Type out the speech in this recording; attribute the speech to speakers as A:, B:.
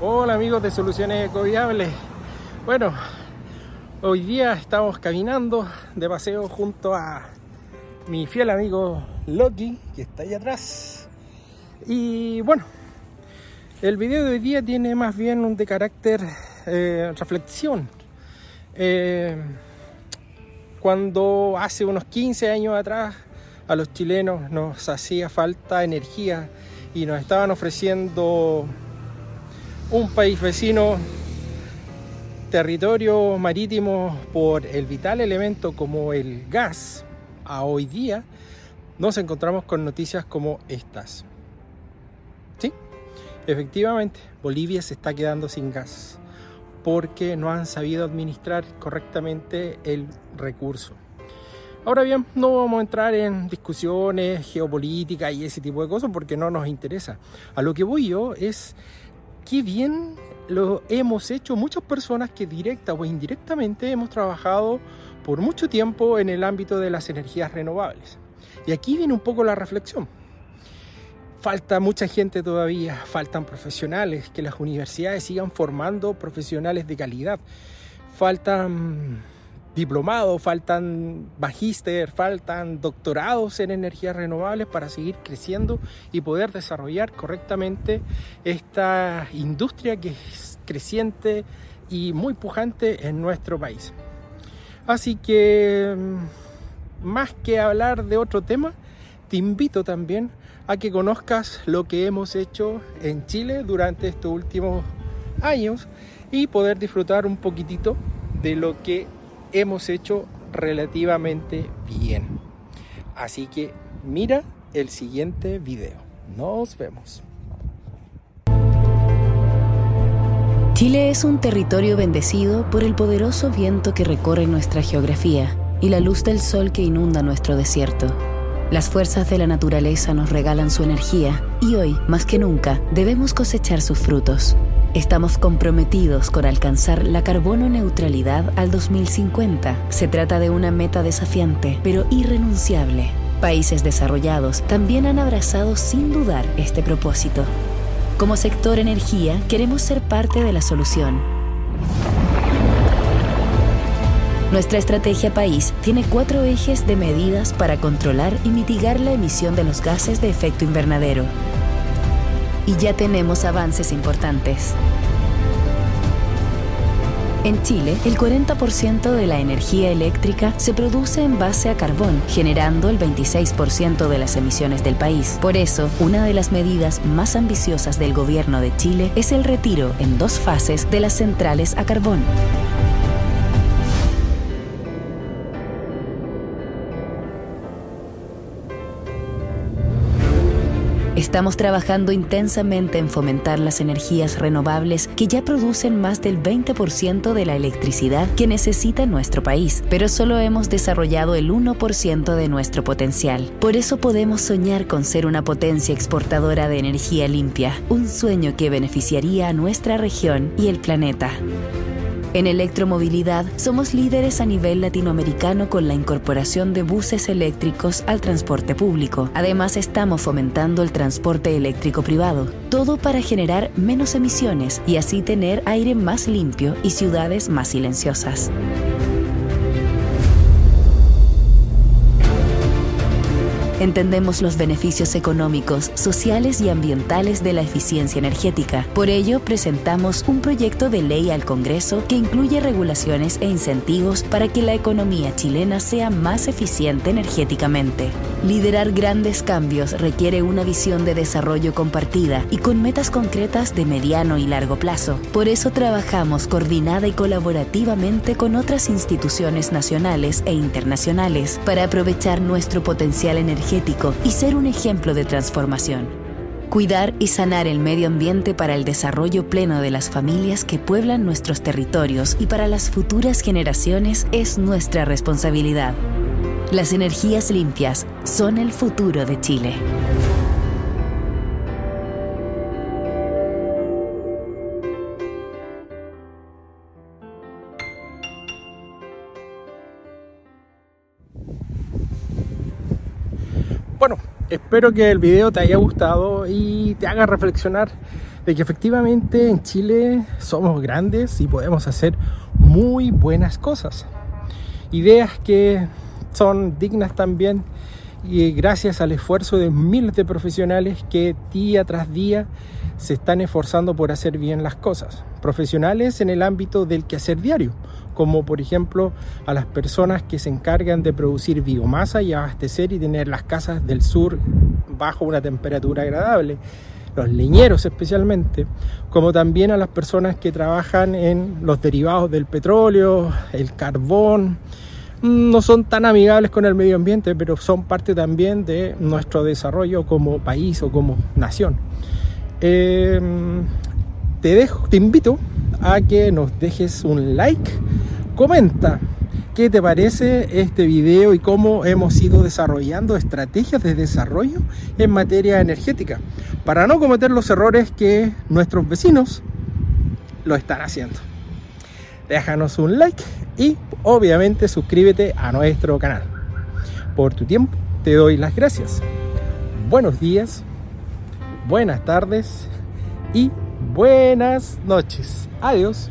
A: Hola amigos de Soluciones Ecoviables. Bueno, hoy día estamos caminando de paseo junto a mi fiel amigo Loki, que está ahí atrás. Y bueno, el video de hoy día tiene más bien un de carácter eh, reflexión. Eh, cuando hace unos 15 años atrás a los chilenos nos hacía falta energía y nos estaban ofreciendo un país vecino, territorio marítimo por el vital elemento como el gas, a hoy día nos encontramos con noticias como estas. Sí, efectivamente, Bolivia se está quedando sin gas porque no han sabido administrar correctamente el recurso. Ahora bien, no vamos a entrar en discusiones geopolíticas y ese tipo de cosas porque no nos interesa. A lo que voy yo es qué bien lo hemos hecho muchas personas que directa o indirectamente hemos trabajado por mucho tiempo en el ámbito de las energías renovables. Y aquí viene un poco la reflexión. Falta mucha gente todavía, faltan profesionales, que las universidades sigan formando profesionales de calidad. Faltan diplomados, faltan magíster, faltan doctorados en energías renovables para seguir creciendo y poder desarrollar correctamente esta industria que es creciente y muy pujante en nuestro país. Así que, mm, más que hablar de otro tema, te invito también a que conozcas lo que hemos hecho en Chile durante estos últimos años y poder disfrutar un poquitito de lo que hemos hecho relativamente bien. Así que mira el siguiente video. Nos vemos.
B: Chile es un territorio bendecido por el poderoso viento que recorre nuestra geografía y la luz del sol que inunda nuestro desierto. Las fuerzas de la naturaleza nos regalan su energía y hoy, más que nunca, debemos cosechar sus frutos. Estamos comprometidos con alcanzar la carbono neutralidad al 2050. Se trata de una meta desafiante, pero irrenunciable. Países desarrollados también han abrazado sin dudar este propósito. Como sector energía, queremos ser parte de la solución. Nuestra estrategia país tiene cuatro ejes de medidas para controlar y mitigar la emisión de los gases de efecto invernadero y ya tenemos avances importantes. En Chile, el 40% de la energía eléctrica se produce en base a carbón, generando el 26% de las emisiones del país. Por eso, una de las medidas más ambiciosas del gobierno de Chile es el retiro en dos fases de las centrales a carbón. Estamos trabajando intensamente en fomentar las energías renovables que ya producen más del 20% de la electricidad que necesita nuestro país, pero solo hemos desarrollado el 1% de nuestro potencial. Por eso podemos soñar con ser una potencia exportadora de energía limpia, un sueño que beneficiaría a nuestra región y el planeta. En electromovilidad somos líderes a nivel latinoamericano con la incorporación de buses eléctricos al transporte público. Además estamos fomentando el transporte eléctrico privado, todo para generar menos emisiones y así tener aire más limpio y ciudades más silenciosas. Entendemos los beneficios económicos, sociales y ambientales de la eficiencia energética. Por ello, presentamos un proyecto de ley al Congreso que incluye regulaciones e incentivos para que la economía chilena sea más eficiente energéticamente. Liderar grandes cambios requiere una visión de desarrollo compartida y con metas concretas de mediano y largo plazo. Por eso trabajamos coordinada y colaborativamente con otras instituciones nacionales e internacionales para aprovechar nuestro potencial energético y ser un ejemplo de transformación. Cuidar y sanar el medio ambiente para el desarrollo pleno de las familias que pueblan nuestros territorios y para las futuras generaciones es nuestra responsabilidad. Las energías limpias son el futuro de Chile.
A: Bueno, espero que el video te haya gustado y te haga reflexionar de que efectivamente en Chile somos grandes y podemos hacer muy buenas cosas. Ideas que son dignas también y gracias al esfuerzo de miles de profesionales que día tras día se están esforzando por hacer bien las cosas. Profesionales en el ámbito del quehacer diario, como por ejemplo a las personas que se encargan de producir biomasa y abastecer y tener las casas del sur bajo una temperatura agradable, los leñeros especialmente, como también a las personas que trabajan en los derivados del petróleo, el carbón, no son tan amigables con el medio ambiente, pero son parte también de nuestro desarrollo como país o como nación. Em, te, dejo, te invito a que nos dejes un like, comenta qué te parece este video y cómo hemos ido desarrollando estrategias de desarrollo en materia energética para no cometer los errores que nuestros vecinos lo están haciendo. Déjanos un like y obviamente suscríbete a nuestro canal. Por tu tiempo te doy las gracias. Buenos días, buenas tardes y buenas noches. Adiós.